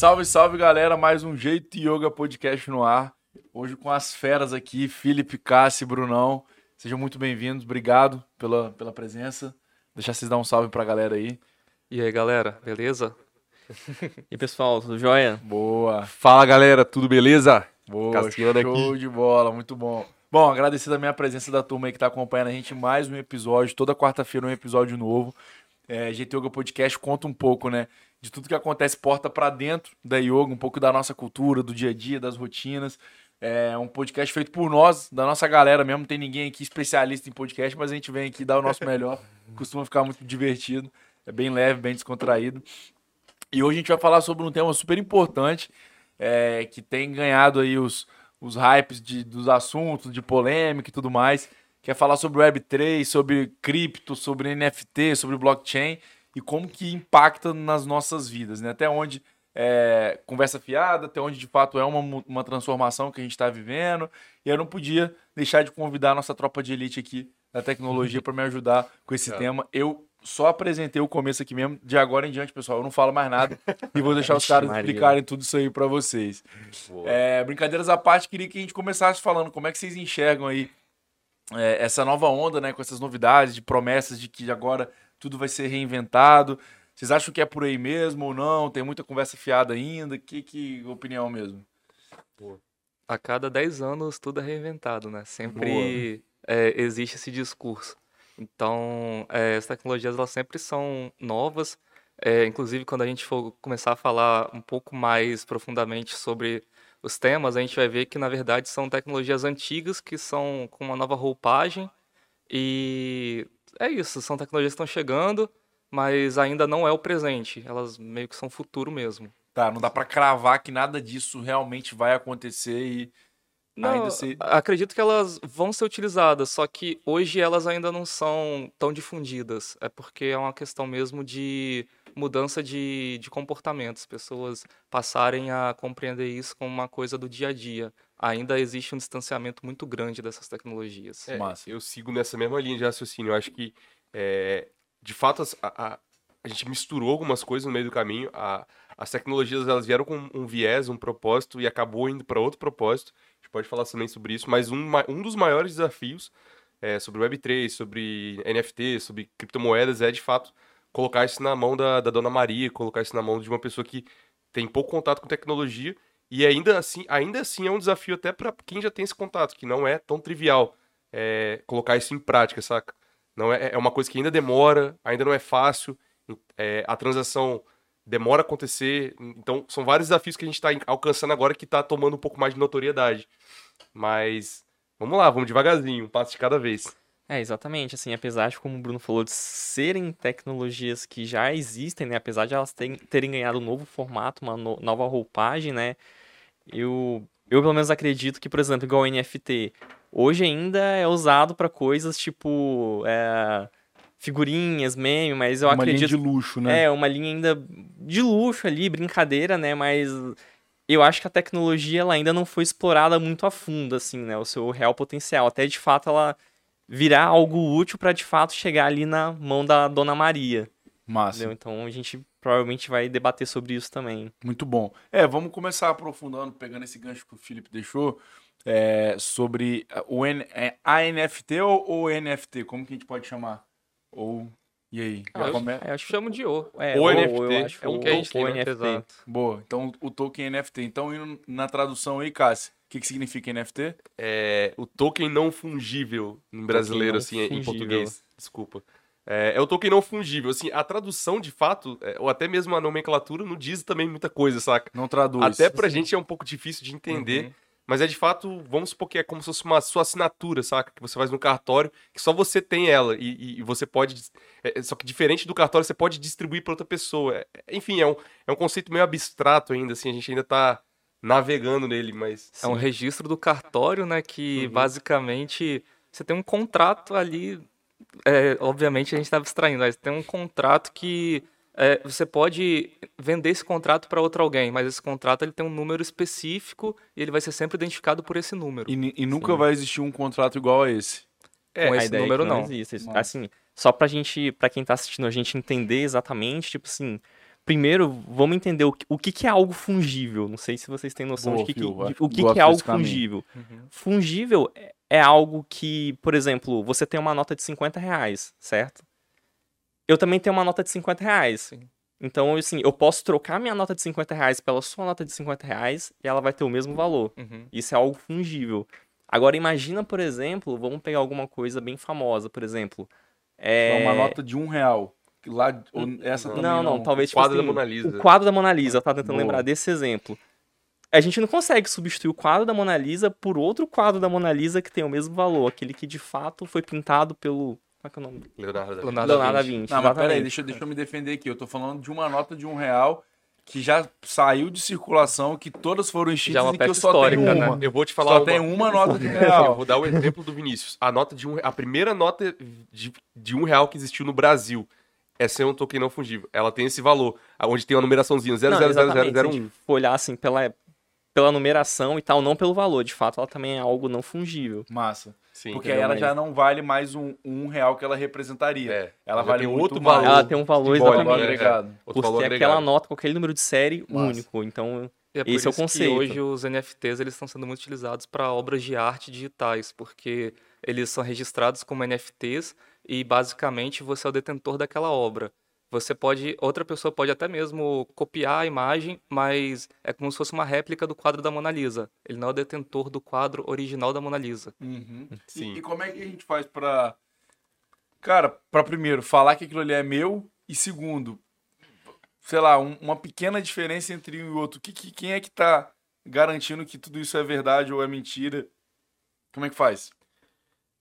Salve, salve galera, mais um Jeito Yoga Podcast no ar. Hoje com as feras aqui, Felipe, Cassi, Brunão. Sejam muito bem-vindos, obrigado pela, pela presença. Deixar vocês dar um salve pra galera aí. E aí, galera, beleza? E pessoal, tudo jóia? Boa, Fala galera, tudo beleza? boa, Cassiano show aqui. de bola, muito bom. Bom, agradecer também a presença da turma aí que tá acompanhando a gente mais um episódio, toda quarta-feira um episódio novo. É, GT Yoga Podcast conta um pouco, né, de tudo que acontece porta pra dentro da yoga, um pouco da nossa cultura, do dia a dia, das rotinas. É um podcast feito por nós, da nossa galera mesmo. Não tem ninguém aqui especialista em podcast, mas a gente vem aqui dar o nosso melhor. Costuma ficar muito divertido. É bem leve, bem descontraído. E hoje a gente vai falar sobre um tema super importante, é, que tem ganhado aí os, os hypes de, dos assuntos, de polêmica e tudo mais. Que é falar sobre Web3, sobre cripto, sobre NFT, sobre blockchain e como que impacta nas nossas vidas, né? Até onde é conversa fiada, até onde de fato é uma, uma transformação que a gente está vivendo. E eu não podia deixar de convidar a nossa tropa de elite aqui da tecnologia para me ajudar com esse tema. Eu só apresentei o começo aqui mesmo, de agora em diante, pessoal. Eu não falo mais nada e vou deixar os caras Maria. explicarem tudo isso aí para vocês. É, brincadeiras à parte, queria que a gente começasse falando como é que vocês enxergam aí é, essa nova onda, né, com essas novidades, de promessas de que agora tudo vai ser reinventado. Vocês acham que é por aí mesmo ou não? Tem muita conversa fiada ainda? Que, que opinião mesmo? A cada 10 anos tudo é reinventado, né? Sempre é, existe esse discurso. Então, é, as tecnologias elas sempre são novas. É, inclusive, quando a gente for começar a falar um pouco mais profundamente sobre os temas, a gente vai ver que, na verdade, são tecnologias antigas que são com uma nova roupagem. E é isso, são tecnologias que estão chegando, mas ainda não é o presente. Elas meio que são futuro mesmo. Tá, não dá pra cravar que nada disso realmente vai acontecer e Não, ainda se... acredito que elas vão ser utilizadas, só que hoje elas ainda não são tão difundidas. É porque é uma questão mesmo de mudança de, de comportamentos, pessoas passarem a compreender isso como uma coisa do dia a dia. Ainda existe um distanciamento muito grande dessas tecnologias. É, Massa. eu sigo nessa mesma linha de raciocínio. Eu acho que, é, de fato, a, a- a gente misturou algumas coisas no meio do caminho. A- as tecnologias elas vieram com um viés, um propósito e acabou indo para outro propósito. A gente pode falar também sobre isso. Mas um, um dos maiores desafios é, sobre Web3, sobre NFT, sobre criptomoedas é, de fato, colocar isso na mão da, da Dona Maria, colocar isso na mão de uma pessoa que tem pouco contato com tecnologia e ainda assim, ainda assim é um desafio até para quem já tem esse contato, que não é tão trivial é, colocar isso em prática, saca? Não é, é uma coisa que ainda demora, ainda não é fácil, é, a transação demora a acontecer, então são vários desafios que a gente está alcançando agora que está tomando um pouco mais de notoriedade. Mas vamos lá, vamos devagarzinho, um passo de cada vez. É, exatamente, assim, apesar de, como o Bruno falou, de serem tecnologias que já existem, né, apesar de elas terem, terem ganhado um novo formato, uma no- nova roupagem, né, eu, eu pelo menos acredito que, por exemplo, igual o NFT, hoje ainda é usado para coisas tipo é, figurinhas, meme, mas eu uma linha acredito de luxo, né? É, uma linha ainda de luxo ali, brincadeira, né? Mas eu acho que a tecnologia ela ainda não foi explorada muito a fundo, assim, né? O seu real potencial. Até de fato ela virar algo útil para de fato chegar ali na mão da Dona Maria. Massa. Entendeu? Então a gente provavelmente vai debater sobre isso também. Muito bom. É, vamos começar aprofundando, pegando esse gancho que o Felipe deixou, é, sobre o N, é, a NFT ou o NFT? Como que a gente pode chamar? Ou. E aí? Ah, eu- come- É, eu acho que Chamo de O. é, o ou NFT, eu acho É o ou- que a gente NFT. exato. Boa. Então, o token NFT. Então, indo na tradução aí, Cássio, o que, que significa NFT? É, o token não fungível em brasileiro, não assim, em fungível. português. Desculpa. É, é o token não fungível. Assim, a tradução, de fato, é, ou até mesmo a nomenclatura, não diz também muita coisa, saca? Não traduz. Até pra gente é um pouco difícil de entender. Uhum. Mas é de fato, vamos supor que é como se fosse uma sua assinatura, saca? Que você faz no cartório, que só você tem ela. E, e- você pode. é, é, só que diferente do cartório, você pode distribuir para outra pessoa. É, é, enfim, é um, é um conceito meio abstrato ainda, assim, a gente ainda tá navegando nele, mas. É um registro do cartório, né? Que Uhum. basicamente você tem um contrato ali. É, obviamente a gente está abstraindo, mas tem um contrato que é, você pode vender esse contrato para outro alguém, mas esse contrato ele tem um número específico e ele vai ser sempre identificado por esse número. E, e nunca Sim. vai existir um contrato igual a esse. É, Com a esse é número, que não, não. existe. Assim, só pra gente, pra quem tá assistindo a gente entender exatamente, tipo assim, primeiro, vamos entender o que, o que que é algo fungível. Não sei se vocês têm noção Boa, de que, que- de- o que que, é algo fungível. Uhum. Fungível é- é algo que, por exemplo, você tem uma nota de 50 reais, certo? Eu também tenho uma nota de 50 reais. Sim. Então, assim, eu posso trocar minha nota de 50 reais pela sua nota de 50 reais e ela vai ter o mesmo valor. Uhum. Isso é algo fungível. Agora, imagina, por exemplo, vamos pegar alguma coisa bem famosa, por exemplo. É... Uma nota de um real. Que Lá, ou essa também Não, não. não, talvez O tipo quadro da assim, Mona Lisa. O quadro da Mona Lisa, eu tava tentando Boa. lembrar desse exemplo. A gente não consegue substituir o quadro da Mona Lisa por outro quadro da Mona Lisa que tem o mesmo valor, aquele que de fato foi pintado pelo. Como é que é o nome? Leonardo da Vinci. Leonardo Leonardo da Vinci. Não, mas peraí, deixa, eu- deixa eu me defender aqui. Eu tô falando de uma nota de um real que já saiu de circulação, que todas foram extintas Já é uma e que eu só tenho histórica, né? uma. Eu vou te falar Só uma... tem uma nota de Eu real. vou dar o exemplo do Vinícius. A nota de um, a primeira nota de, de um real que existiu no Brasil é ser um token não fungível. Ela tem esse valor, onde tem uma numeraçãozinha Não, exatamente, se a 0000001. gente for olhar assim pela, pela numeração e tal, não pelo valor. De fato, ela também é algo não fungível. Massa. Sim. Porque aí ela Mas- já não vale mais um, um real que ela representaria. É, Ela já vale muito outro valor. Ela tem um valor simbólico, Valor exatamente. né? agregado. Outro Porque valor é agregado. aquela nota com aquele número de série Massa. único. Então, E é por Esse é o isso conceito. que hoje os NFTs eles estão sendo muito utilizados para obras de arte digitais, porque eles são registrados como NFTs e basicamente você é o detentor daquela obra. Você pode, outra pessoa pode até mesmo copiar a imagem, mas é como se fosse uma réplica do quadro da Mona Lisa. Ele não é o detentor do quadro original da Mona Lisa. Uhum. Sim. E, e como é que a gente faz pra. Cara, pra primeiro, falar que aquilo ali é meu, e segundo, sei lá, um- uma pequena diferença entre um e outro. Que, que- quem é que tá garantindo que tudo isso é verdade ou é mentira? Como é que faz?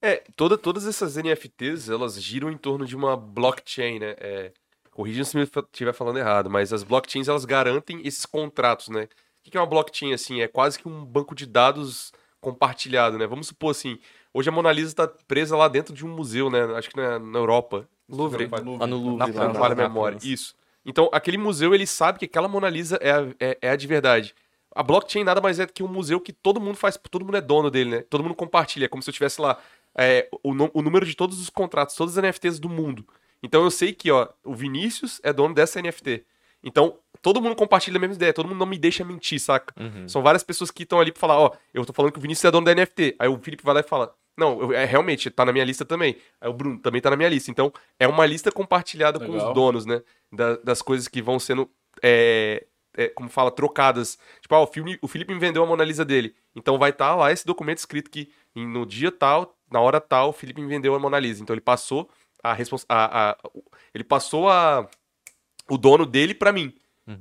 É, toda, todas essas NFTs, elas giram em torno de uma blockchain, né? É, corrija se eu estiver falando errado, mas as blockchains, elas garantem esses contratos, né? O que é uma blockchain, assim? É quase que um banco de dados compartilhado, né? Vamos supor, assim, hoje a Mona Lisa está presa lá dentro de um museu, né? Acho que na, na Europa. Louvre. lá no Na Louvre, França. lá na- na memória. Isso. Então, aquele museu, ele sabe que aquela Mona Lisa é a, é, é a de verdade. A blockchain nada mais é do que um museu que todo mundo faz, todo mundo é dono dele, né? Todo mundo compartilha, é como se eu tivesse lá é, o, o número de todos os contratos, todas as NFTs do mundo. Então eu sei que, ó, o Vinícius é dono dessa NFT. Então, todo mundo compartilha a mesma ideia, todo mundo não me deixa mentir, saca? Uhum. São várias pessoas que estão ali pra falar, ó, eu tô falando que o Vinícius é dono da NFT. Aí o Felipe vai lá e fala, não, eu- é realmente, tá na minha lista também. Aí o Bruno também tá na minha lista. Então, é uma lista compartilhada com Legal. os donos, né? Da- das coisas que vão sendo, é, é, como fala, trocadas. Tipo, ah, o, Fili- o Felipe me vendeu a Mona Lisa dele. Então vai estar lá esse documento escrito que no dia tal, na hora tal, o Felipe me vendeu a Mona Lisa. Então ele passou a respons... a, a- ele passou a o dono dele pra mim.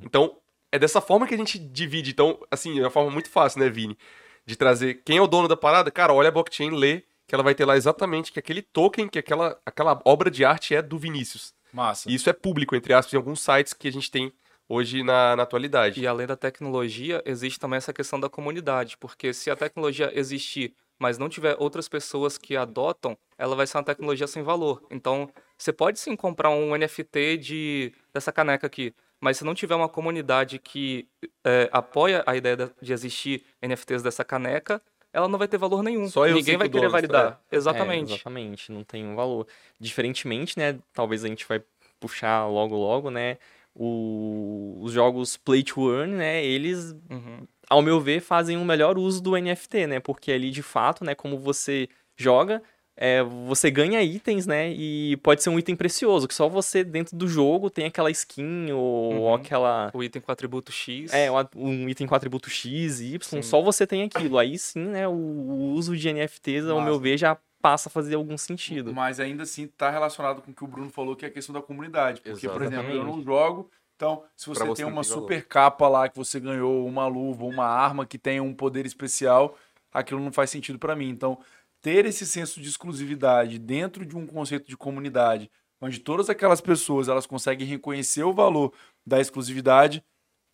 Então, é dessa forma que a gente divide. Então, assim, é uma forma muito fácil, né, Vini? De trazer quem é o dono da parada. Cara, olha a blockchain, lê, que ela vai ter lá exatamente que aquele token, que aquela, aquela obra de arte é do Vinícius. Massa. E isso é público, entre aspas, em alguns sites que a gente tem hoje na, na atualidade. E além da tecnologia, existe também essa questão da comunidade, porque se a tecnologia existir, mas não tiver outras pessoas que adotam, ela vai ser uma tecnologia sem valor. Então, você pode sim comprar um NFT de dessa caneca aqui, mas se não tiver uma comunidade que é, apoia a ideia de- existir NFTs dessa caneca, ela não vai ter valor nenhum. Só Ninguém vai querer validar. É, Exatamente. exatamente, não tem um valor. Diferentemente, né? Talvez a gente vai puxar logo logo, né? o- os jogos Play to Earn, né? Eles, Uhum. ao meu ver, fazem um melhor uso do NFT, né? Porque ali, de fato, né? Como você joga, é, você ganha itens, né? E pode ser um item precioso, que só você dentro do jogo tem aquela skin ou Uhum. aquela... O item com atributo X. É, um- item com atributo X, Y, Sim. só você tem aquilo. Aí sim, né, o, o uso de NFTs, ao meu ver, já passa a fazer algum sentido. Mas ainda assim tá relacionado com o que o Bruno falou, que é a questão da comunidade. Porque, por exemplo, eu Exatamente. não jogo. Então, se você você tem uma valor. super capa lá que você ganhou, uma luva, uma arma que tem um poder especial, aquilo não faz sentido pra mim. Então, ter esse senso de exclusividade dentro de um conceito de comunidade, onde todas aquelas pessoas elas conseguem reconhecer o valor da exclusividade,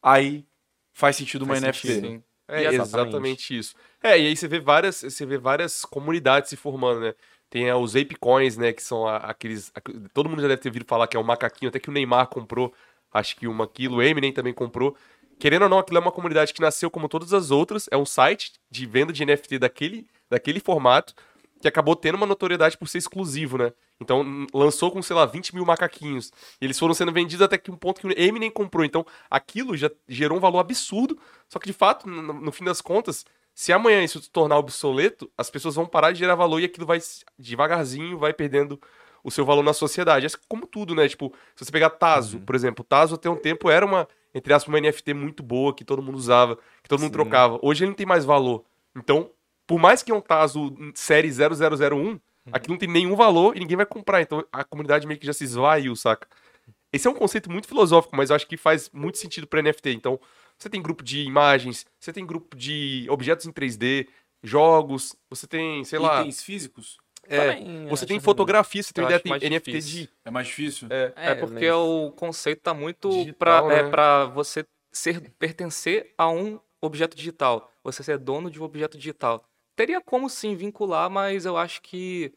aí faz sentido uma Faz NFT. sentido. Sim. É E essa- exatamente isso. É, e aí você vê várias, você vê várias comunidades se formando, né? Tem é, os Ape Coins, né? Que são aqueles. aqu- Todo mundo já deve ter ouvido falar que é um macaquinho, até que o Neymar comprou, acho que uma quilo, o Eminem também comprou. Querendo ou não, aquilo é uma comunidade que nasceu como todas as outras. É um site de venda de NFT daquele, daquele formato. que acabou tendo uma notoriedade por ser exclusivo, né? Então lançou com, sei lá, 20 mil macaquinhos. E eles foram sendo vendidos até que um ponto que o Eminem comprou. Então aquilo já gerou um valor absurdo. Só que de fato, no, no fim das contas, se amanhã isso se tornar obsoleto, as pessoas vão parar de gerar valor e aquilo vai devagarzinho vai perdendo o seu valor na sociedade. É como tudo, né? Tipo, se você pegar Tazo, por exemplo, Tazo até um tempo era uma, entre aspas, uma NFT muito boa que todo mundo usava, que todo mundo Sim. trocava. Hoje ele não tem mais valor. Então, por mais que é um Tazo série 0001, aqui não tem nenhum valor e ninguém vai comprar. Então a comunidade meio que já se esvaiu, saca? Esse é um conceito muito filosófico, mas eu acho que faz muito sentido para NFT. Então, você tem grupo de imagens, você tem grupo de objetos em 3D, jogos, você tem, sei lá, Itens físicos? É, Também, você tem que- fotografia, você tem NFT difícil. de É mais difícil? é, É, porque mas- o conceito tá muito é, né? pra você ser, pertencer a um objeto digital. Você ser dono de um objeto digital. Teria como sim vincular, mas eu acho que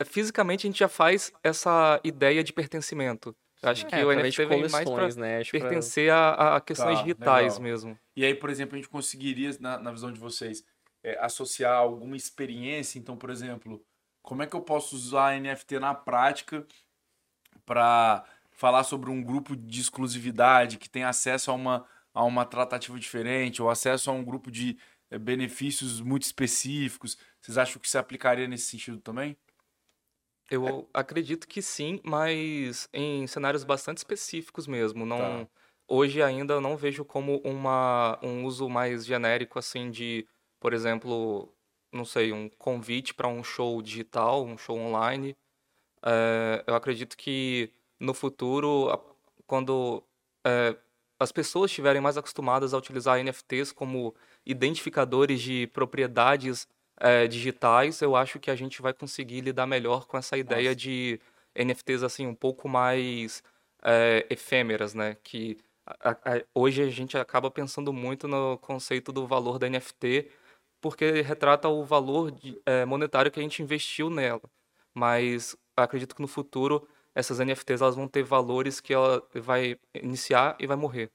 é, fisicamente a gente já faz essa ideia de pertencimento. Acho que É, o através de NFT vem mais coleções, né? Acho pra- pertencer a, a questões Tá, digitais legal. mesmo. E aí, por exemplo, a gente conseguiria, na, na visão de vocês, é, associar alguma experiência. Então, por exemplo, como é que eu posso usar NFT na prática para falar sobre um grupo de exclusividade que tem acesso a uma, a uma tratativa diferente, ou acesso a um grupo de é, benefícios muito específicos? Vocês acham que se aplicaria nesse sentido também? Eu acredito que sim, mas em cenários bastante específicos mesmo. Não, hoje ainda eu não vejo como uma, um uso mais genérico assim de, por exemplo, não sei, um convite para um show digital, um show online. É, eu acredito que no futuro, quando é, as pessoas estiverem mais acostumadas a utilizar NFTs como identificadores de propriedades é, digitais, eu acho que a gente vai conseguir lidar melhor com essa ideia Nossa. de NFTs assim um pouco mais é, efêmeras, né? Que a- a- hoje a gente acaba pensando muito no conceito do valor da NFT, porque retrata o valor de- é, monetário que a gente investiu nela. Mas acredito que no futuro essas NFTs elas vão ter valores que ela vai iniciar e vai morrer.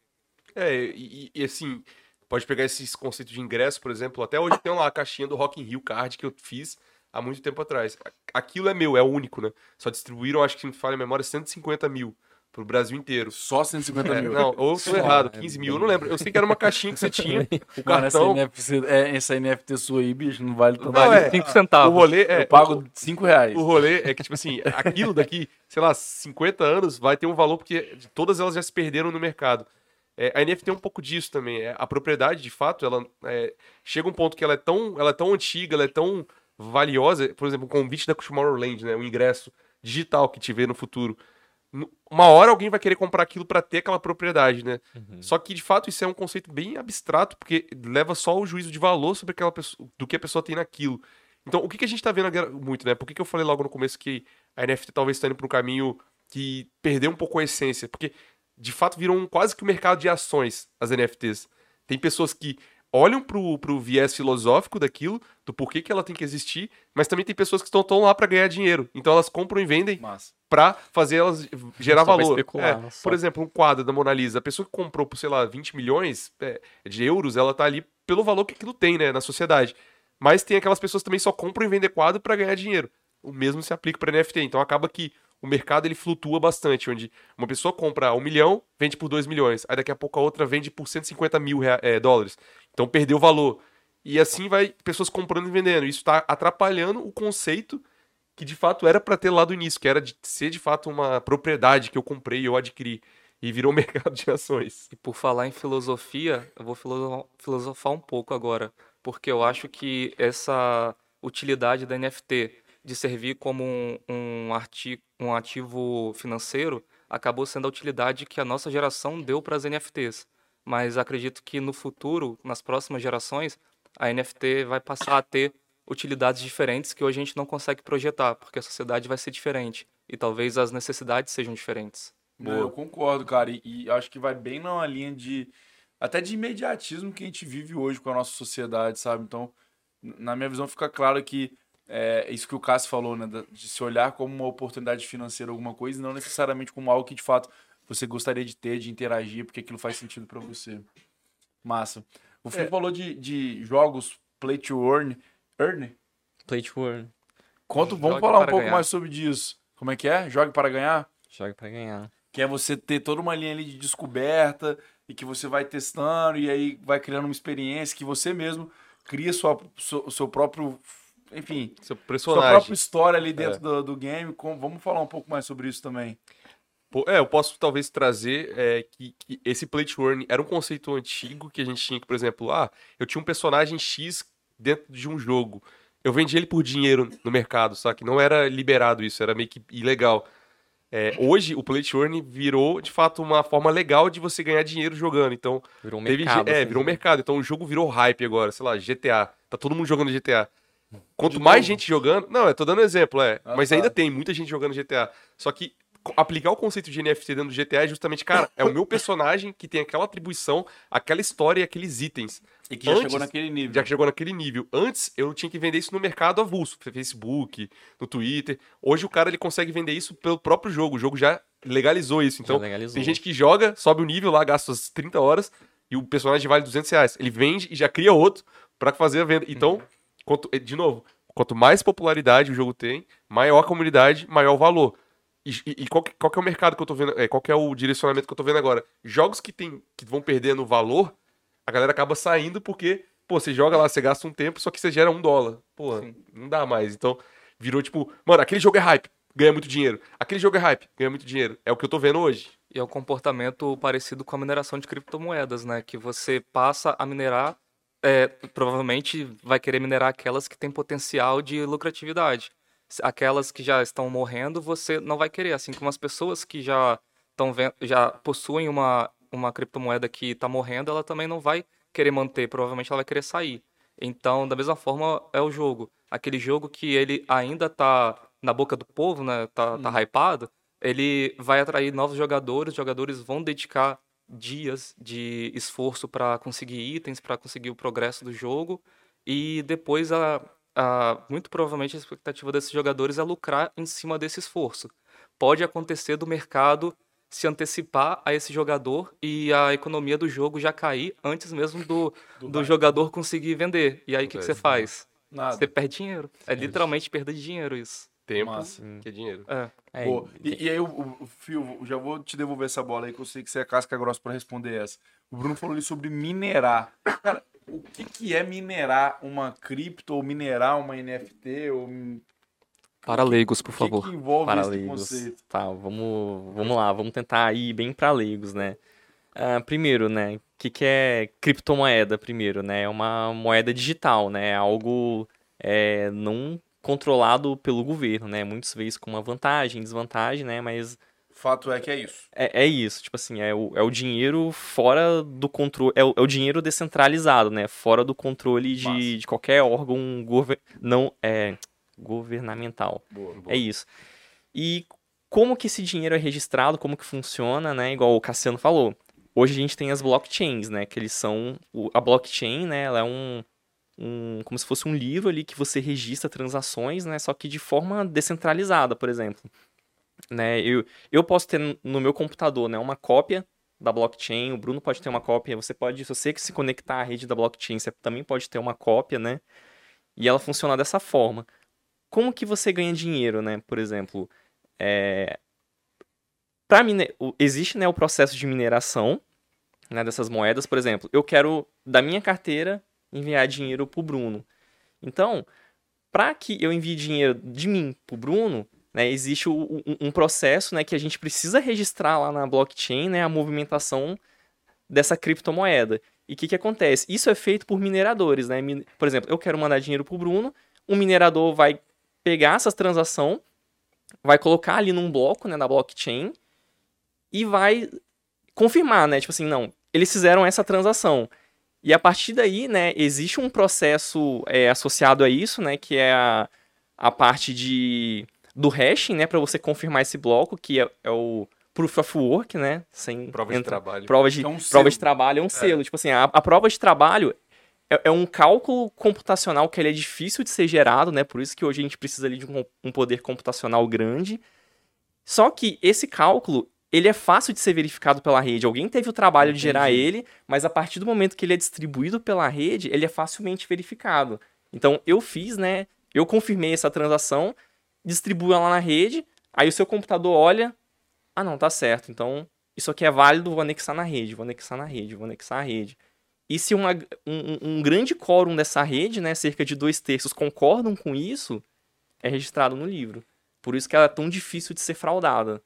É, e, e, assim, pode pegar esses conceitos de ingresso, por exemplo, até hoje tem lá a caixinha do Rock in Rio Card que eu fiz há muito tempo atrás. Aquilo é meu, é único, né? Só distribuíram, acho que me falha a memória, 150 mil pro Brasil inteiro. Só 150 É, mil. não, ou eu tô errado, é 15 mil, eu não lembro. Eu sei que era uma caixinha que você tinha, o Mano, essa cartão. NFT, é, essa NFT sua aí, bicho, não vale tanto. Vale é, 5 O centavos. rolê é. Eu pago 5 reais. O rolê é que, tipo assim, aquilo daqui, sei lá, 50 anos vai ter um valor porque todas elas já se perderam no mercado. É, a NFT é um pouco disso também. É, a propriedade, de fato, ela é, chega um ponto que ela é tão, ela é tão antiga, ela é tão valiosa. Por exemplo, o convite da Tomorrowland, né, o ingresso digital que te vê no futuro. Uma hora alguém vai querer comprar aquilo para ter aquela propriedade, né? Só que, de fato, isso é um conceito bem abstrato, porque leva só o juízo de valor sobre aquela pessoa, do que a pessoa tem naquilo. Então, o que, que a gente tá vendo agora muito, né? Por que, que eu falei logo no começo que a NFT talvez está indo para um caminho que perdeu um pouco a essência? Porque, de fato, virou um, quase que um mercado de ações, as NFTs. Tem pessoas que olham pro, pro viés filosófico daquilo, do porquê que ela tem que existir, mas também tem pessoas que estão tão lá para ganhar dinheiro. Então, elas compram e vendem Massa. pra fazer elas gerar Só valor. especular, É, por exemplo, um quadro da Mona Lisa, a pessoa que comprou por, sei lá, 20 milhões é, de euros, ela tá ali pelo valor que aquilo tem, né, na sociedade. Mas tem aquelas pessoas que também só compram e vendem quadro pra ganhar dinheiro. O mesmo se aplica para NFT. Então acaba que o mercado ele flutua bastante, onde uma pessoa compra um milhão, vende por 2 milhões. Aí daqui a pouco a outra vende por 150 mil é, dólares. Então perdeu valor. E assim vai pessoas comprando e vendendo. Isso está atrapalhando o conceito que de fato era para ter lá do início, que era de ser de fato uma propriedade que eu comprei e eu adquiri. E virou mercado de ações. E por falar em filosofia, eu vou filo- filosofar um pouco agora, porque eu acho que essa utilidade da NFT de servir como um, um ativo financeiro acabou sendo a utilidade que a nossa geração deu para as NFTs. Mas acredito que no futuro, nas próximas gerações, a NFT vai passar a ter utilidades diferentes que hoje a gente não consegue projetar, porque a sociedade vai ser diferente e talvez as necessidades sejam diferentes. Não, eu concordo, cara. E, e acho que vai bem numa linha de. Até de imediatismo que a gente vive hoje com a nossa sociedade, sabe? Então, na minha visão, fica claro que é isso que o Cássio falou, né? De se olhar como uma oportunidade financeira, alguma coisa, e não necessariamente como algo que de fato você gostaria de ter, de interagir, porque aquilo faz sentido pra você. Massa. O Felipe É. falou de, de jogos play to earn. Earn? Play to earn. Conta, vamos Jogue falar um para pouco ganhar. mais sobre isso. Como é que é? Jogue para ganhar? Joga pra ganhar. Que é você ter toda uma linha ali de descoberta e que você vai testando e aí vai criando uma experiência que você mesmo cria sua, seu, seu próprio, enfim, Seu sua personagem. própria história ali dentro É. do, do game. Com- vamos falar um pouco mais sobre isso também. É, eu posso talvez trazer é, que, que esse play to earn era um conceito antigo que a gente tinha que, por exemplo, ah, eu tinha um personagem X dentro de um jogo. Eu vendi ele por dinheiro no mercado, só que não era liberado isso, era meio que ilegal. É, hoje o play to earn virou de fato uma forma legal de você ganhar dinheiro jogando. Então, Virou um teve mercado. é, assim, virou um né? mercado. Então o jogo virou hype agora, sei lá, GTA. Tá todo mundo jogando GTA. Quanto De mais novo? gente jogando. Não, eu tô dando exemplo, é. Ah, mas tá. ainda tem muita gente jogando GTA. Só que aplicar o conceito de NFT dentro do GTA é justamente, cara, é o meu personagem que tem aquela atribuição, aquela história e aqueles itens. E que já Antes- chegou naquele nível. Já que chegou naquele nível. Antes, eu tinha que vender isso no mercado avulso, no Facebook, no Twitter. Hoje o cara ele consegue vender isso pelo próprio jogo. O jogo já legalizou isso. Então, Já legalizou. tem gente que joga, sobe o nível lá, gasta as 30 horas e o personagem vale 200 reais. Ele vende e já cria outro pra fazer a venda. Então, quanto, de novo, quanto mais popularidade o jogo tem, maior a comunidade, maior o valor. E, e- qual, que, qual que é o mercado que eu tô vendo? É, qual que é o direcionamento que eu tô vendo agora? Jogos que, tem, que vão perdendo valor, a galera acaba saindo porque, pô, você joga lá, você gasta um tempo, só que você gera um dólar. Pô, Sim. não dá mais. Então, virou tipo, mano, aquele jogo é hype, ganha muito dinheiro. Aquele jogo é hype, ganha muito dinheiro. É o que eu tô vendo hoje. E é um comportamento parecido com a mineração de criptomoedas, né? Que você passa a minerar, é, provavelmente vai querer minerar aquelas que têm potencial de lucratividade. Aquelas que já estão morrendo, você não vai querer. Assim como as pessoas que já estão já possuem uma, uma criptomoeda que está morrendo, ela também não vai querer manter. Provavelmente ela vai querer sair. Então, da mesma forma, é o jogo. Aquele jogo que ele ainda tá na boca do povo, né? Tá, tá hypado. Ele vai atrair novos jogadores, os jogadores vão dedicar dias de esforço para conseguir itens, para conseguir o progresso do jogo. E depois, a, a- muito provavelmente, a expectativa desses jogadores é lucrar em cima desse esforço. Pode acontecer do mercado se antecipar a esse jogador e a economia do jogo já cair antes mesmo do, do jogador conseguir vender. E aí o que, que você faz? Nada. Você perde dinheiro. É literalmente perda de dinheiro isso. Tempo, Massa. que é dinheiro. É. É. E, e aí, o, o, Fio, já vou te devolver essa bola aí, que eu sei que você é casca grossa pra responder essa. O Bruno falou ali sobre minerar. Cara, o que, que é minerar uma cripto, ou minerar uma NFT, ou... O Para leigos, por que, favor. que envolve para esse leigos. conceito? Tá, vamos, vamos lá, vamos tentar ir bem para leigos, né? Ah, primeiro, né, o que, que é criptomoeda primeiro, né? É uma moeda digital, né? É algo é, não controlado pelo governo, né? Muitas vezes com uma vantagem, desvantagem, né? Mas Fato é que é isso. é, é isso, tipo assim, é o, é o dinheiro fora do controle, é o, é o dinheiro descentralizado, né? Fora do controle Massa. de, de qualquer órgão gover, não, é, governamental. Boa. É isso. E como que esse dinheiro é registrado, como que funciona, né? Igual o Cassiano falou. Hoje a gente tem as blockchains, né? Que eles são... A blockchain, né? Ela é um, um... Como se fosse um livro ali que você registra transações, né? Só que de forma descentralizada, por exemplo. Né? Eu, eu posso ter no- meu computador, né? Uma cópia da blockchain. O Bruno pode ter uma cópia. Você pode... Se você que se conectar à rede da blockchain, você também pode ter uma cópia, né? E ela funciona dessa forma. Como que você ganha dinheiro, né? Por exemplo, é... Pra mine... existe né, o processo de mineração né, dessas moedas. Por exemplo, eu quero, da minha carteira, enviar dinheiro pro Bruno. Então, para que eu envie dinheiro de mim pro Bruno, né, existe o- um, um processo né, que a gente precisa registrar lá na blockchain né, a movimentação dessa criptomoeda. E o que, que acontece? Isso é feito por mineradores. Né? Por exemplo, eu quero mandar dinheiro pro Bruno, um minerador vai pegar essa transação, vai colocar ali num bloco, né, na blockchain, e vai confirmar, né? Tipo assim, não, eles fizeram essa transação. E a partir daí, né, existe um processo é, associado a isso, né, que é a, a parte de do hashing, né, para você confirmar esse bloco, que é, é o proof of work, né, sem Prova de trabalho. prova de, É um prova de trabalho é um selo. Tipo assim, a, a prova de trabalho é, é um cálculo computacional que ele é difícil de ser gerado, né? Por isso que hoje a gente precisa ali de um, um poder computacional grande. Só que esse cálculo, ele é fácil de ser verificado pela rede. Alguém teve o trabalho de gerar Entendi. ele, mas a partir do momento que ele é distribuído pela rede, ele é facilmente verificado. Então, eu fiz, né? eu confirmei essa transação, distribuo ela na rede, aí o seu computador olha, ah não, tá certo, então isso aqui é válido, vou anexar na rede, vou anexar na rede, vou anexar na rede. E se uma, um, um grande quórum dessa rede, né, cerca de dois terços, concordam com isso, é registrado no livro. Por isso que ela é tão difícil de ser fraudada.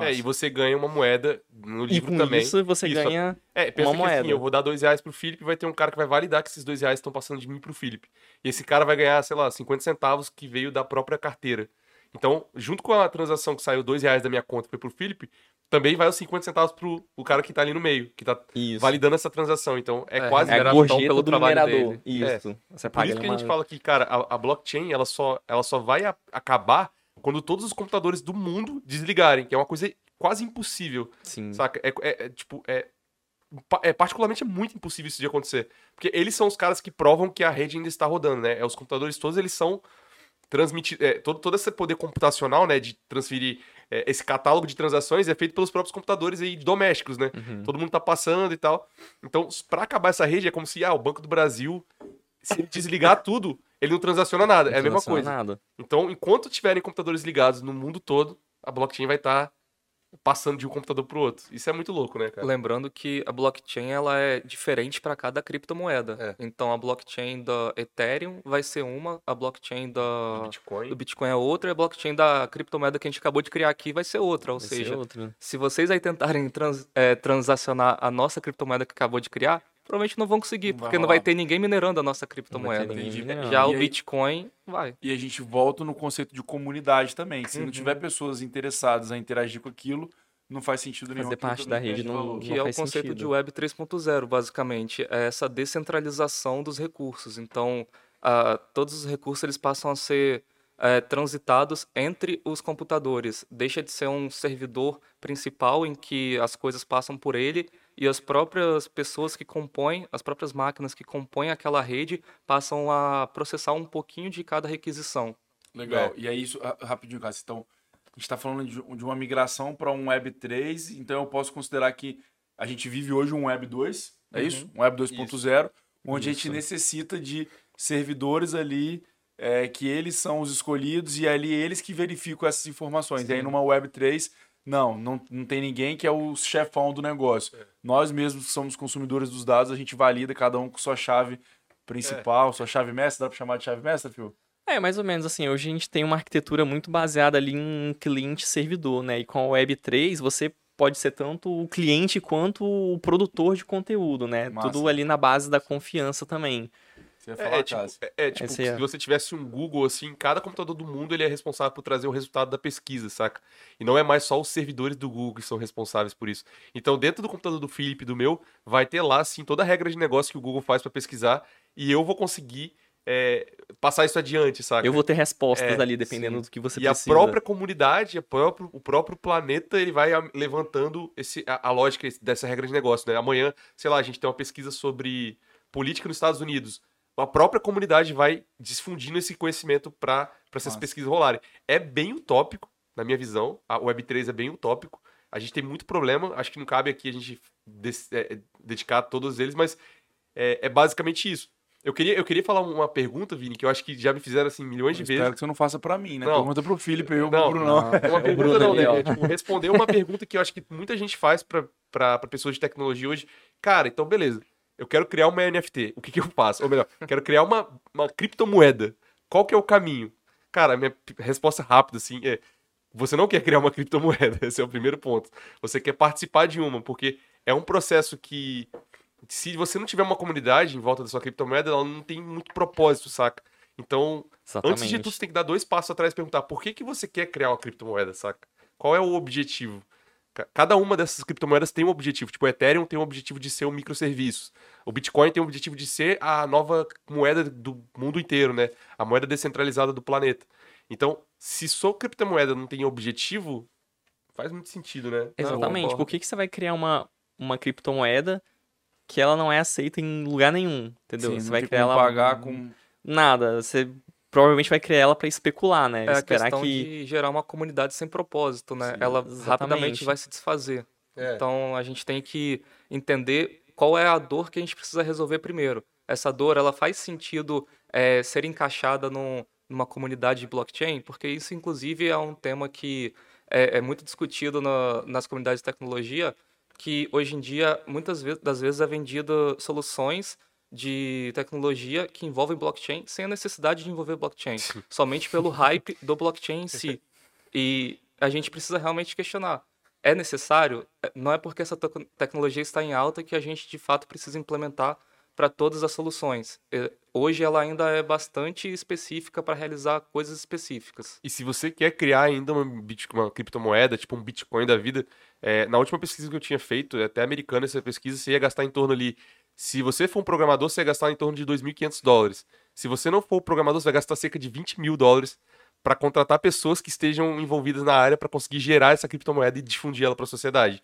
É, e você ganha uma moeda no E livro com também. isso você Isso, ganha É, pensa uma que assim, moeda. eu vou dar dois reais pro Felipe, vai ter um cara que vai validar que esses dois reais estão passando de mim pro Felipe. E esse cara vai ganhar, sei lá, 50 centavos que veio da própria carteira. Então, junto com a transação que saiu dois reais da minha conta e foi pro Felipe, também vai os 50 centavos pro o cara que tá ali no meio, que tá isso. validando essa transação. Então, é, É, quase É gorjeta pelo do trabalho minerador. dele. Isso. Você Por paga isso que a uma- gente fala que, cara, a, a blockchain, ela só, ela só vai a- acabar quando todos os computadores do mundo desligarem, que é uma coisa quase impossível. Sim. Saca? É, é- é, tipo, é, é particularmente é muito impossível isso de acontecer. Porque eles são os caras que provam que a rede ainda está rodando, né? É, os computadores todos, eles são transmitidos... É, todo, todo esse poder computacional, né, de transferir é, esse catálogo de transações é feito pelos próprios computadores aí domésticos, né? Uhum. Todo mundo tá passando e tal. Então, pra acabar essa rede, é como se, ah, o Banco do Brasil, se ele desligar tudo, ele não transaciona nada. é a mesma Não coisa. Nada. Então, enquanto tiverem computadores ligados no mundo todo, a blockchain vai estar passando de um computador pro outro. Isso é muito louco, né, cara? Lembrando que a blockchain ela é diferente para cada criptomoeda. É. Então a blockchain da Ethereum vai ser uma, a blockchain da Bitcoin. do Bitcoin é outra, e a blockchain da criptomoeda que a gente acabou de criar aqui vai ser outra. Ou Vai seja, outra. se vocês aí tentarem trans- é, transacionar a nossa criptomoeda que acabou de criar, provavelmente não vão conseguir, Não vai porque não vai ter ninguém minerando a nossa criptomoeda. Já E o aí- Bitcoin vai. E a gente volta no conceito de comunidade também. Se não Uhum. tiver pessoas interessadas a interagir com aquilo, não faz sentido nenhum. Fazer parte da rede não- valor. Que é o conceito de sentido. Web 3.0, basicamente. É essa descentralização dos recursos. Então, ah, todos os recursos eles passam a ser eh, transitados entre os computadores. Deixa de ser um servidor principal em que as coisas passam por ele e as próprias pessoas que compõem, as próprias máquinas que compõem aquela rede, passam a processar um pouquinho de cada requisição. Legal. E aí, isso, ra- rapidinho, Cássio. Então, a gente está falando de, de uma migração para um Web 3, então eu posso considerar que a gente vive hoje um Web 2, é Uhum. isso? Um Web 2.0, onde a gente Isso. necessita de servidores ali é, que eles são os escolhidos e ali eles que verificam essas informações. E aí, Sim. numa Web 3, não, não, não tem ninguém que é o chefão do negócio. Nós mesmos que somos consumidores dos dados, a gente valida cada um com sua chave principal, sua chave mestra. Dá para chamar de chave mestra, Fio? É, mais ou menos assim. Hoje a gente tem uma arquitetura muito baseada ali em cliente-servidor, né? E com a Web3 você pode ser tanto o cliente quanto o produtor de conteúdo, né? Massa. Tudo ali na base da confiança também. Você ia É, falar, é, tipo, é, é, tipo, Esse é. se você tivesse um Google, assim, cada computador do mundo ele é responsável por trazer o resultado da pesquisa, saca? E não é mais só os servidores do Google que são responsáveis por isso. Então, dentro do computador do Felipe e do meu, vai ter lá, assim, toda a regra de negócio que o Google faz pra pesquisar e eu vou conseguir é, passar isso adiante, saca? Eu vou ter respostas É, ali, dependendo sim. do que você e a precisa. própria comunidade, a próprio, o próprio planeta, ele vai a- levantando esse, a, a lógica dessa regra de negócio, né? Amanhã, sei lá, a gente tem uma pesquisa sobre política nos Estados Unidos. A própria comunidade vai difundindo esse conhecimento para essas Massa. pesquisas rolarem. É bem utópico, na minha visão. A Web3 é bem utópico. A gente tem muito problema. Acho que não cabe aqui a gente des- é, dedicar a todos eles, mas é, é basicamente isso. Eu queria, eu queria falar uma pergunta, Vini, que eu acho que já me fizeram assim milhões de Eu vezes. Espero que você não faça pra mim, né? Não. Pergunta pro Felipe, eu Não, pro Bruno. Não. É uma pergunta Bruno não, né? É, tipo, responder uma pergunta que eu acho que muita gente faz pra pessoas de tecnologia hoje. Cara, então beleza. Eu quero criar uma NFT. O que, que eu faço? Ou melhor, quero criar uma, uma criptomoeda. Qual que é o caminho? Cara, minha resposta rápida, assim, é... Você não quer criar uma criptomoeda, esse é o primeiro ponto. Você quer participar de uma, porque é um processo que... Se você não tiver uma comunidade em volta da sua criptomoeda, ela não tem muito propósito, saca? Então, Exatamente. Antes de tudo, você tem que dar dois passos atrás e perguntar por que, que você quer criar uma criptomoeda, saca? Qual é o objetivo? Ca- Cada uma dessas criptomoedas tem um objetivo. Tipo, o Ethereum tem um objetivo de ser um microserviço. O Bitcoin tem um objetivo de ser a nova moeda do mundo inteiro, né? A moeda descentralizada do planeta. Então, se sua criptomoeda não tem objetivo, faz muito sentido, né? Exatamente. Por que, que você vai criar uma, uma criptomoeda que ela não é aceita em lugar nenhum? Entendeu? Sim, você não vai criar ela. pagar com... Nada. Você provavelmente vai criar ela pra especular, né? É a Esperar questão que. de gerar uma comunidade sem propósito, né? Sim, Ela exatamente. rapidamente vai se desfazer. É. Então a gente tem que entender qual é a dor que a gente precisa resolver primeiro. Essa dor, ela faz sentido é, ser encaixada num, numa comunidade de blockchain, porque isso, inclusive, é um tema que é, é muito discutido na, nas comunidades de tecnologia, que hoje em dia, muitas vezes, das vezes, é vendido soluções de tecnologia que envolvem blockchain sem a necessidade de envolver blockchain, somente pelo hype do blockchain em si. E a gente precisa realmente questionar. É necessário? É, não é porque essa tecnologia está em alta que a gente de fato precisa implementar para todas as soluções. Hoje ela ainda é bastante específica para realizar coisas específicas. E se você quer criar ainda uma, uma criptomoeda, tipo um Bitcoin da vida, é, na última pesquisa que eu tinha feito, até americana essa pesquisa, você ia gastar em torno ali. Se você for um programador, você ia gastar em torno de 2.500 dólares. Se você não for um programador, você vai gastar cerca de 20 mil dólares para contratar pessoas que estejam envolvidas na área para conseguir gerar essa criptomoeda e difundir ela para a sociedade.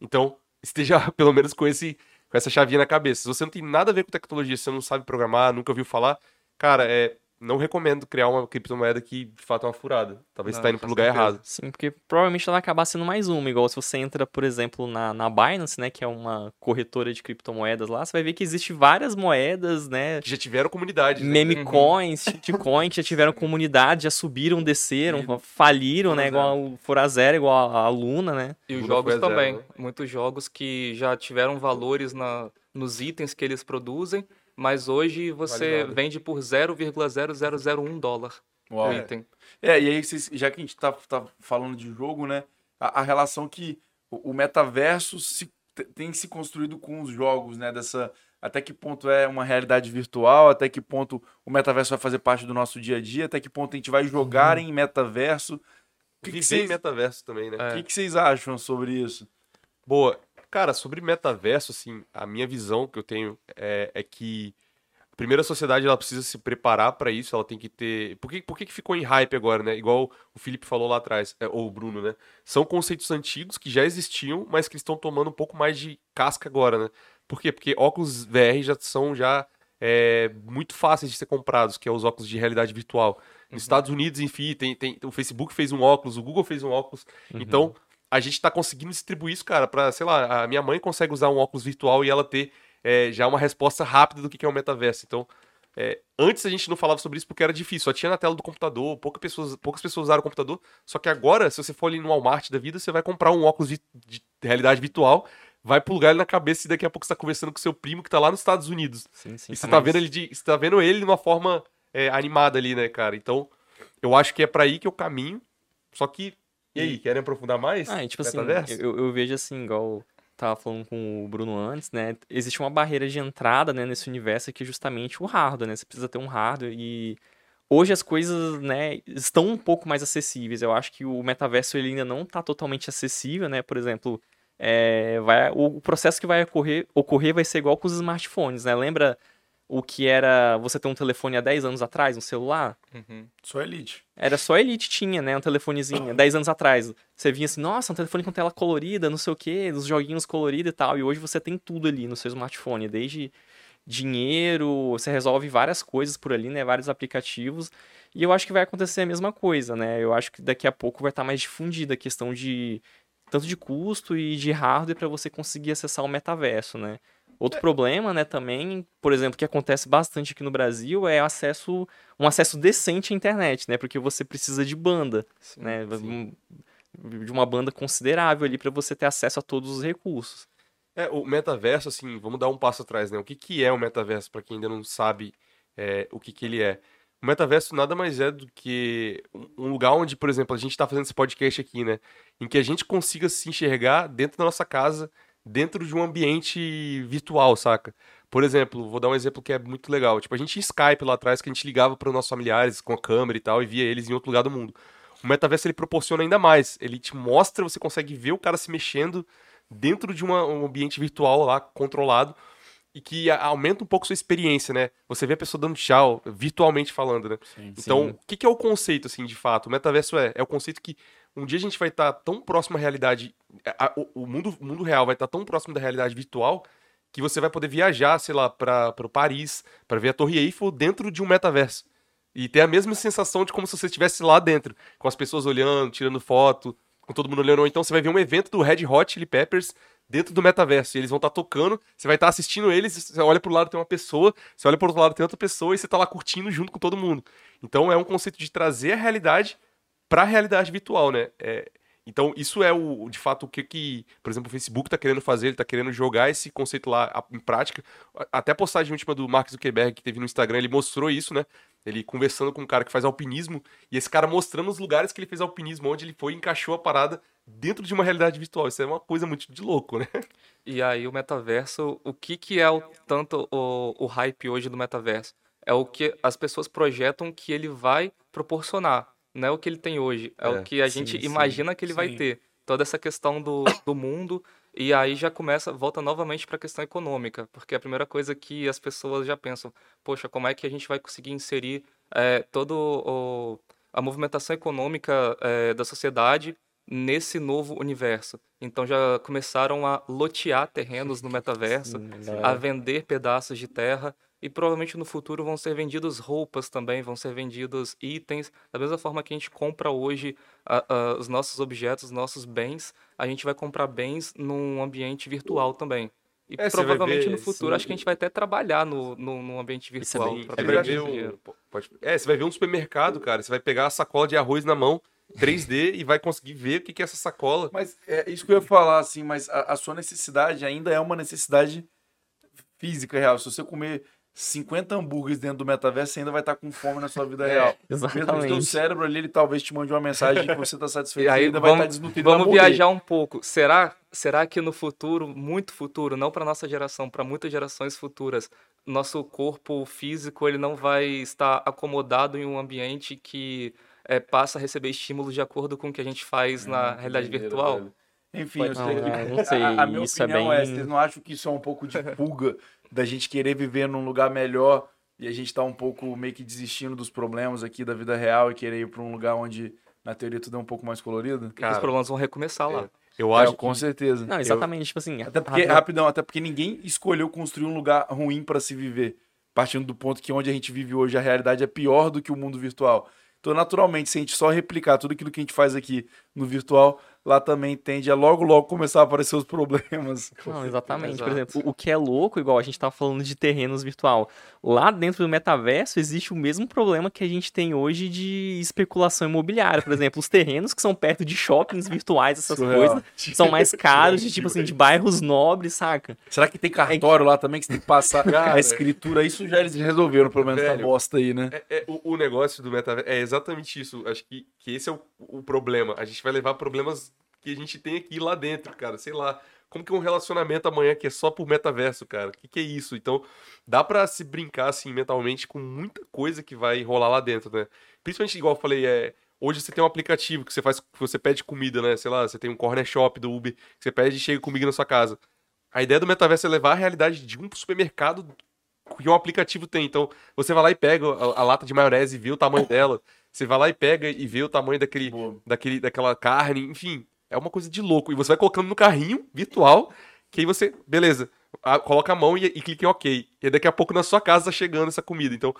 Então, esteja pelo menos com esse com essa chavinha na cabeça. Se você não tem nada a ver com tecnologia, você não sabe programar, nunca ouviu falar, cara, é, não recomendo criar uma criptomoeda que de fato é uma furada. Talvez não, você tá indo pro lugar certeza. errado. Sim, porque provavelmente ela vai acabar sendo mais uma. Igual se você entra, por exemplo, na, na Binance, né? Que é uma corretora de criptomoedas lá, você vai ver que existe várias moedas, né? Que já tiveram comunidade. Né? Meme coins, shitcoin, que já tiveram comunidade, já subiram, desceram, e... faliram, né? Igual o Forazero, igual a, a Luna, né? E os jogos também. Zero, né? Muitos jogos que já tiveram valores na, nos itens que eles produzem mas hoje você vale vende por 0,0001 dólar Uau. o item. É, e aí, já que a gente está tá falando de jogo, né? A, a relação que o, o metaverso se, tem se construído com os jogos, né? Dessa, até que ponto é uma realidade virtual, até que ponto o metaverso vai fazer parte do nosso dia a dia, até que ponto a gente vai jogar uhum. em metaverso. O que, que, vocês... metaverso também, né? O é. que, que vocês acham sobre isso? Boa, Cara, sobre metaverso, assim, a minha visão que eu tenho é, é que a primeira sociedade ela precisa se preparar para isso, ela tem que ter. Por que, por que ficou em hype agora, né? Igual o Felipe falou lá atrás, é, ou o Bruno, né? São conceitos antigos que já existiam, mas que estão tomando um pouco mais de casca agora, né? Por quê? Porque óculos VR já são já é, muito fáceis de ser comprados, que é os óculos de realidade virtual. Nos uhum. Estados Unidos, enfim, tem, tem, o Facebook fez um óculos, o Google fez um óculos. Uhum. Então, a gente tá conseguindo distribuir isso, cara, pra, sei lá, a minha mãe consegue usar um óculos virtual e ela ter é, já uma resposta rápida do que é o metaverso. Então, é, antes a gente não falava sobre isso porque era difícil, só tinha na tela do computador, poucas pessoas, poucas pessoas usaram o computador. Só que agora, se você for ali no Walmart da vida, você vai comprar um óculos de, de realidade virtual, vai plugar ele na cabeça e daqui a pouco você tá conversando com seu primo que tá lá nos Estados Unidos. Sim, sim, e você tá, vendo ele de, você tá vendo ele de uma forma é, animada ali, né, cara? Então, eu acho que é para aí que eu caminho. Só que e aí, querem aprofundar mais? Ah, tipo assim, eu, eu, vejo assim, igual tava falando com o Bruno antes, né? Existe uma barreira de entrada né, nesse universo que é justamente o hardware, né? Você precisa ter um hardware e hoje as coisas, né, estão um pouco mais acessíveis. Eu acho que o metaverso ele ainda não está totalmente acessível, né? Por exemplo, é, vai, o processo que vai ocorrer, ocorrer vai ser igual com os smartphones, né? Lembra o que era você ter um telefone há 10 anos atrás, um celular. Uhum. Só Elite. Era só Elite tinha, né? Um telefonezinho, 10 anos atrás. Você vinha assim, nossa, um telefone com tela colorida, não sei o quê, os joguinhos coloridos e tal. E hoje você tem tudo ali no seu smartphone, desde dinheiro, você resolve várias coisas por ali, né? Vários aplicativos. E eu acho que vai acontecer a mesma coisa, né? Eu acho que daqui a pouco vai estar mais difundida a questão de tanto de custo e de hardware para você conseguir acessar o metaverso, né? Outro é. problema, né, também, por exemplo, que acontece bastante aqui no Brasil é acesso, um acesso decente à internet, né? Porque você precisa de banda, sim, né? Sim. De uma banda considerável ali para você ter acesso a todos os recursos. É, o metaverso, assim, vamos dar um passo atrás, né? O que, que é o metaverso, para quem ainda não sabe é, o que, que ele é? O metaverso nada mais é do que um lugar onde, por exemplo, a gente está fazendo esse podcast aqui, né? Em que a gente consiga se enxergar dentro da nossa casa, dentro de um ambiente virtual, saca? Por exemplo, vou dar um exemplo que é muito legal. Tipo, a gente tinha Skype lá atrás que a gente ligava para os nossos familiares com a câmera e tal e via eles em outro lugar do mundo. O metaverso ele proporciona ainda mais. Ele te mostra, você consegue ver o cara se mexendo dentro de uma, um ambiente virtual lá controlado e que aumenta um pouco sua experiência, né? Você vê a pessoa dando tchau, virtualmente falando, né? Sim, então, o que, que, é o conceito, assim, de fato? O metaverso é, é o conceito que um dia a gente vai estar tá tão próximo à realidade, a, o, o, mundo, o mundo real vai estar tá tão próximo da realidade virtual que você vai poder viajar, sei lá, para Paris, para ver a Torre Eiffel dentro de um metaverso. E ter a mesma sensação de como se você estivesse lá dentro, com as pessoas olhando, tirando foto. com todo mundo olhando. Ou então você vai ver um evento do Red Hot Chili Peppers dentro do metaverso. E eles vão estar tocando, você vai estar assistindo eles, você olha pro lado tem uma pessoa, você olha pro outro lado tem outra pessoa e você tá lá curtindo junto com todo mundo. Então é um conceito de trazer a realidade para a realidade virtual, né? É, então, isso é o, de fato, o que, que por exemplo, o Facebook está querendo fazer, ele está querendo jogar esse conceito lá em prática. Até a postagem última do Mark Zuckerberg que teve no Instagram, ele mostrou isso, né? Ele conversando com um cara que faz alpinismo, e esse cara mostrando os lugares que ele fez alpinismo, onde ele foi e encaixou a parada dentro de uma realidade virtual. Isso é uma coisa muito de louco, né? E aí o metaverso, o que, que é o, tanto o, o hype hoje do metaverso? É o que as pessoas projetam que ele vai proporcionar não é o que ele tem hoje, é, é o que a sim, gente sim, imagina que ele sim. vai ter. Toda essa questão do, do mundo, e aí já começa, volta novamente para a questão econômica, porque a primeira coisa que as pessoas já pensam, poxa, como é que a gente vai conseguir inserir é, toda a movimentação econômica é, da sociedade nesse novo universo. Então já começaram a lotear terrenos no metaverso, a vender pedaços de terra e provavelmente no futuro vão ser vendidas roupas também, vão ser vendidos itens. Da mesma forma que a gente compra hoje os nossos objetos, os nossos bens, a gente vai comprar bens num ambiente virtual também. E é, provavelmente ver, no futuro sim. acho que a gente vai até trabalhar no, no, no ambiente é virtual. Você vai, ver um, pode, é, você vai ver um supermercado, cara. Você vai pegar a sacola de arroz na mão, 3D, e vai conseguir ver o que é essa sacola. Mas é isso que eu ia falar, assim, mas a, a sua necessidade ainda é uma necessidade física real. Se você comer 50 hambúrgueres dentro do metaverso, você ainda vai estar com fome na sua vida é, real. Exatamente. Mesmo o seu cérebro ali, ele talvez te mande uma mensagem que você está satisfeito e aí ainda vamos, vai estar desnutrido. Vamos viajar um pouco. Será, será que no futuro, muito futuro, não para nossa geração, para muitas gerações futuras, nosso corpo físico ele não vai estar acomodado em um ambiente que é, passa a receber estímulos de acordo com o que a gente faz é, na realidade virtual? Velho. Enfim, eu sei, não, não sei. A, a minha isso é opinião é, bem... é, vocês não acham que isso é um pouco de pulga da gente querer viver num lugar melhor e a gente tá um pouco meio que desistindo dos problemas aqui da vida real e querer ir para um lugar onde na teoria tudo é um pouco mais colorido? Cara, os problemas vão recomeçar lá. É, eu acho é, com que... certeza. Não, exatamente, eu... tipo assim, até porque rapidão, até porque ninguém escolheu construir um lugar ruim para se viver, partindo do ponto que onde a gente vive hoje a realidade é pior do que o mundo virtual. Então, naturalmente, se a gente só replicar tudo aquilo que a gente faz aqui no virtual, lá também tende a logo, logo começar a aparecer os problemas. Não, exatamente. Por exemplo, o que é louco, igual a gente estava falando de terrenos virtual, lá dentro do metaverso existe o mesmo problema que a gente tem hoje de especulação imobiliária. Por exemplo, os terrenos que são perto de shoppings virtuais, essas Surreal. coisas, são mais caros, de tipo assim, de bairros nobres, saca? Será que tem cartório é lá também que você tem que passar Cara, a escritura? Isso já eles resolveram, pelo menos, velho, bosta aí, né? É, é, o, o, negócio do metaverso é exatamente isso. Acho que, que esse é o, o problema. A gente vai levar problemas que a gente tem aqui lá dentro, cara. Sei lá. Como que é um relacionamento amanhã que é só por metaverso, cara? O que, que é isso? Então, dá para se brincar, assim, mentalmente com muita coisa que vai rolar lá dentro, né? Principalmente, igual eu falei, é. Hoje você tem um aplicativo que você faz, que você pede comida, né? Sei lá, você tem um corner shop do Uber, que você pede e chega comida na sua casa. A ideia do metaverso é levar a realidade de um supermercado que um aplicativo tem. Então, você vai lá e pega a, a lata de maionese e vê o tamanho dela. Você vai lá e pega e vê o tamanho daquele, daquele, daquela carne, enfim. É uma coisa de louco. E você vai colocando no carrinho virtual, que aí você, beleza, a, coloca a mão e, e clica em OK. E daqui a pouco na sua casa tá chegando essa comida. Então,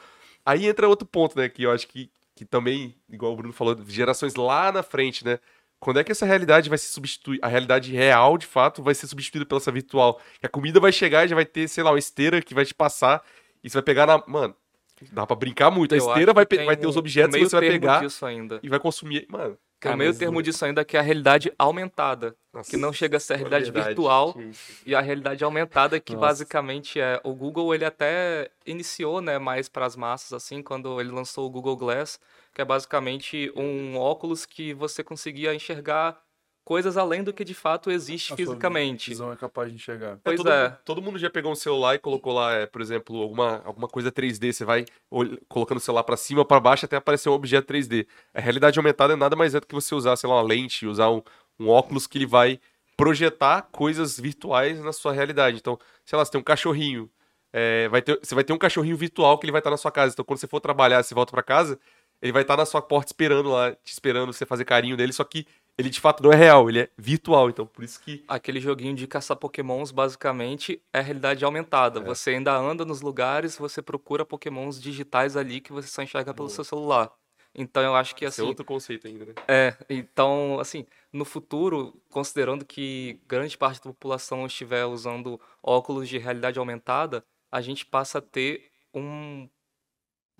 aí entra outro ponto, né? Que eu acho que, que também, igual o Bruno falou, gerações lá na frente, né? Quando é que essa realidade vai se substituir? A realidade real, de fato, vai ser substituída pela essa virtual. Que a comida vai chegar e já vai ter, sei lá, uma esteira que vai te passar. E você vai pegar na. Mano, dá pra brincar muito. A eu esteira vai, vai ter os objetos que você vai pegar e vai consumir. Mano, que é o meio termo disso ainda que é a realidade aumentada. Nossa, que não chega a ser a realidade virtual e a realidade aumentada que Nossa. basicamente é o Google ele até iniciou né mais para as massas assim quando ele lançou o Google Glass que é basicamente um óculos que você conseguia enxergar coisas além do que de fato existe a fisicamente. visão é capaz de enxergar. Pois é, todo, é. Todo mundo já pegou um celular e colocou lá, é, por exemplo, alguma, alguma coisa 3D. Você vai colocando o celular para cima, para baixo, até aparecer um objeto 3D. A realidade aumentada é nada mais é do que você usar, sei lá, uma lente, usar um, um óculos que ele vai projetar coisas virtuais na sua realidade. Então, sei lá, você tem um cachorrinho. É, vai ter, você vai ter um cachorrinho virtual que ele vai estar na sua casa. Então, quando você for trabalhar, você volta para casa, ele vai estar na sua porta esperando lá, te esperando você fazer carinho dele, só que ele de fato não é real, ele é virtual, então por isso que. Aquele joguinho de caçar pokémons basicamente é realidade aumentada. É. Você ainda anda nos lugares, você procura pokémons digitais ali que você só enxerga pelo Boa. seu celular. Então eu acho que Esse é assim, outro conceito ainda, né? é, então assim, no futuro, considerando que grande parte da população estiver usando óculos de realidade aumentada, a gente passa a ter um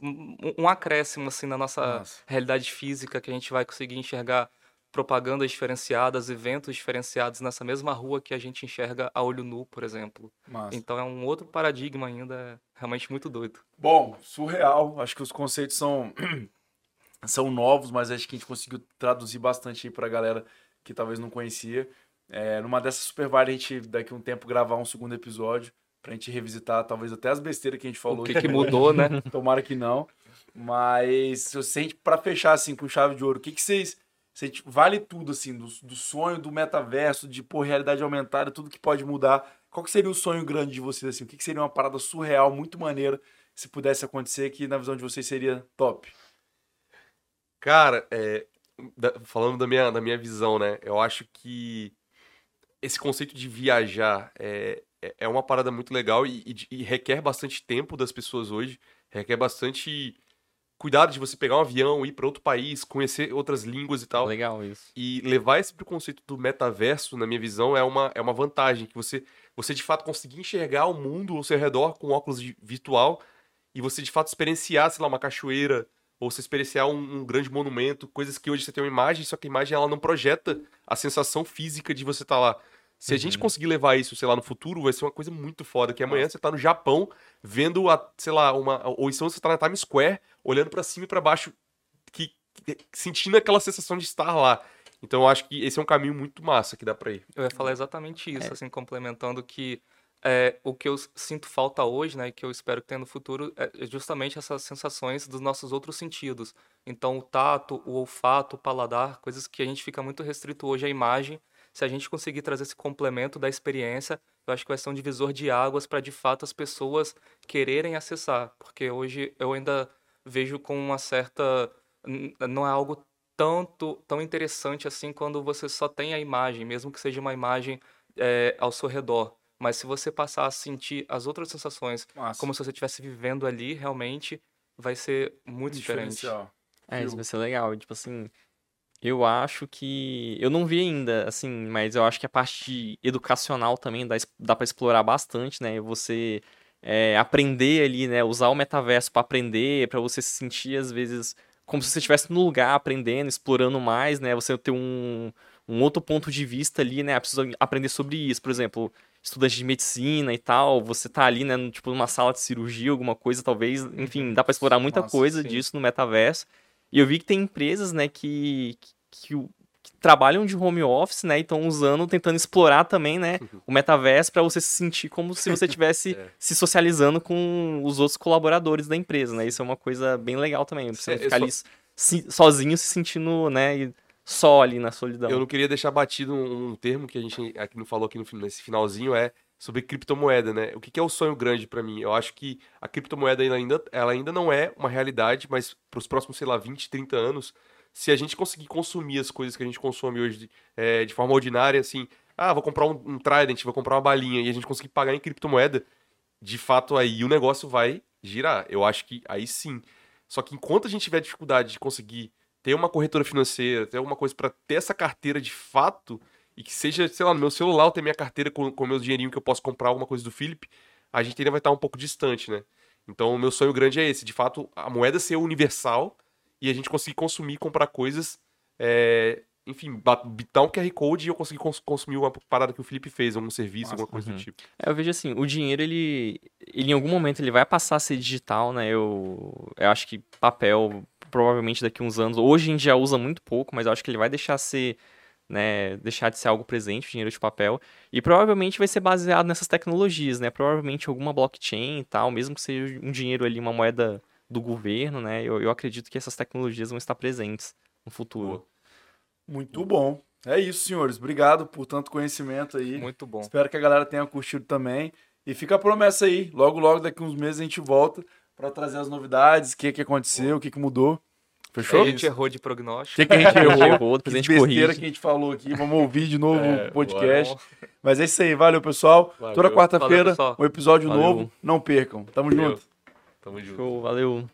um, acréscimo assim na nossa Nossa. realidade física que a gente vai conseguir enxergar propagandas diferenciadas, eventos diferenciados nessa mesma rua que a gente enxerga a olho nu, por exemplo. Massa. Então é um outro paradigma ainda, é realmente muito doido. Bom, surreal. Acho que os conceitos são, são novos, mas acho que a gente conseguiu traduzir bastante aí pra galera que talvez não conhecia. É, numa dessas super vale a gente, daqui a um tempo, gravar um segundo episódio pra gente revisitar talvez até as besteiras que a gente falou. O que, que mudou, né? Tomara que não. Mas se você, gente, pra fechar assim com chave de ouro, o que, que vocês. você, tipo, vale tudo, assim, do, do sonho do metaverso, de pô, realidade aumentada, tudo que pode mudar. Qual que seria o sonho grande de vocês, assim? O que, que seria uma parada surreal, muito maneira, se pudesse acontecer, que na visão de vocês seria top? Cara, é, da- falando da minha, da minha visão, né? Eu acho que esse conceito de viajar é, é- é uma parada muito legal e, e e requer bastante tempo das pessoas hoje. Requer bastante cuidado de você pegar um avião, ir para outro país, conhecer outras línguas e tal. Legal isso. E levar esse pro conceito do metaverso, na minha visão, é uma, é uma vantagem. Que você, você de fato conseguir enxergar o mundo ao seu redor com óculos de- virtual e você de fato experienciar, sei lá, uma cachoeira ou você experienciar um, um grande monumento, coisas que hoje você tem uma imagem, só que a imagem ela não projeta a sensação física de você estar lá. Se a gente conseguir levar isso, sei lá, no futuro, vai ser uma coisa muito foda. Que amanhã você tá no Japão, vendo a, sei lá, uma. Ou então você tá na Times Square, olhando pra cima e pra baixo, que, que- sentindo aquela sensação de estar lá. Então eu acho que esse é um caminho muito massa que dá pra ir. Eu ia falar exatamente isso, assim, complementando que é, o que eu sinto falta hoje, né, e que eu espero que tenha no futuro, é justamente essas sensações dos nossos outros sentidos. Então, o tato, o olfato, o paladar, coisas que a gente fica muito restrito hoje à imagem. Se a gente conseguir trazer esse complemento da experiência, eu acho que vai ser um divisor de águas para, de fato, as pessoas quererem acessar. Porque hoje eu ainda vejo com uma certa. Não é algo tanto tão interessante assim quando você só tem a imagem, mesmo que seja uma imagem é, ao seu redor. Mas se você passar a sentir as outras sensações, Massa. como se você estivesse vivendo ali, realmente vai ser muito diferente. É, isso vai ser legal. Tipo assim, eu acho que. Eu não vi ainda, assim, mas eu acho que a parte educacional também dá, dá para explorar bastante, né? Você é, aprender ali, né? Usar o metaverso para aprender, para você se sentir, às vezes, como se você estivesse no lugar aprendendo, explorando mais, né? Você ter um, um outro ponto de vista ali, né? Precisa aprender sobre isso. Por exemplo, estudante de medicina e tal, você tá ali, né? no- Tipo, numa sala de cirurgia, alguma coisa, talvez. Enfim, dá para explorar muita Nossa, coisa sim. disso no metaverso. E eu vi que tem empresas, né, que, que, que trabalham de home office, né, e estão usando, tentando explorar também, né, o metaverso para você se sentir como se você estivesse É. se socializando com os outros colaboradores da empresa, né? Isso é uma coisa bem legal também. Você É, eu ficar só- ali sozinho se sentindo, né, e só ali na solidão. Eu não queria deixar batido um, um termo que a gente aqui não falou aqui no, nesse finalzinho, é sobre criptomoeda, né? O que, que é o sonho grande pra mim? Eu acho que a criptomoeda ainda, ela ainda não é uma realidade, mas pros próximos, sei lá, 20, 30 anos, se a gente conseguir consumir as coisas que a gente consome hoje de, é, de forma ordinária, assim, ah, vou comprar um, um Trident, vou comprar uma balinha, e a gente conseguir pagar em criptomoeda, de fato aí o negócio vai girar. Eu acho que aí sim. Só que enquanto a gente tiver dificuldade de conseguir ter uma corretora financeira, ter alguma coisa pra ter essa carteira de fato, e que seja, sei lá, no meu celular eu ter minha carteira com o meu dinheirinho que eu posso comprar alguma coisa do Felipe, a gente ainda vai estar um pouco distante, né? Então o meu sonho grande é esse, de fato, a moeda ser universal e a gente conseguir consumir e comprar coisas, é, enfim, bitar um QR Code e eu conseguir cons- consumir uma parada que o Felipe fez, algum serviço, alguma coisa do tipo. É, eu vejo assim, o dinheiro, ele, ele em algum momento ele vai passar a ser digital, né? Eu, eu acho que papel, provavelmente daqui a uns anos, hoje a gente já usa muito pouco, mas eu acho que ele vai deixar ser, né, deixar de ser algo presente, o dinheiro de papel, e provavelmente vai ser baseado nessas tecnologias, né? Provavelmente alguma blockchain e tal, mesmo que seja um dinheiro ali, uma moeda do governo, né? Eu, eu acredito que essas tecnologias vão estar presentes no futuro. Muito bom. É isso, senhores. Obrigado por tanto conhecimento aí. Muito bom. Espero que a galera tenha curtido também. E fica a promessa aí. Logo, logo, daqui uns meses a gente volta pra trazer as novidades, o que, que aconteceu, o que, que mudou. Fechou? A gente errou de O prognóstico. que, que a gente errou? errou, depois a Que gente besteira corrige. que a gente falou aqui. Vamos ouvir de novo É, o podcast. Bom, Mas é isso aí. Valeu, pessoal. Valeu. Toda quarta-feira, um episódio Valeu. novo. Não percam. Tamo Valeu. junto. Tamo junto. Show, valeu.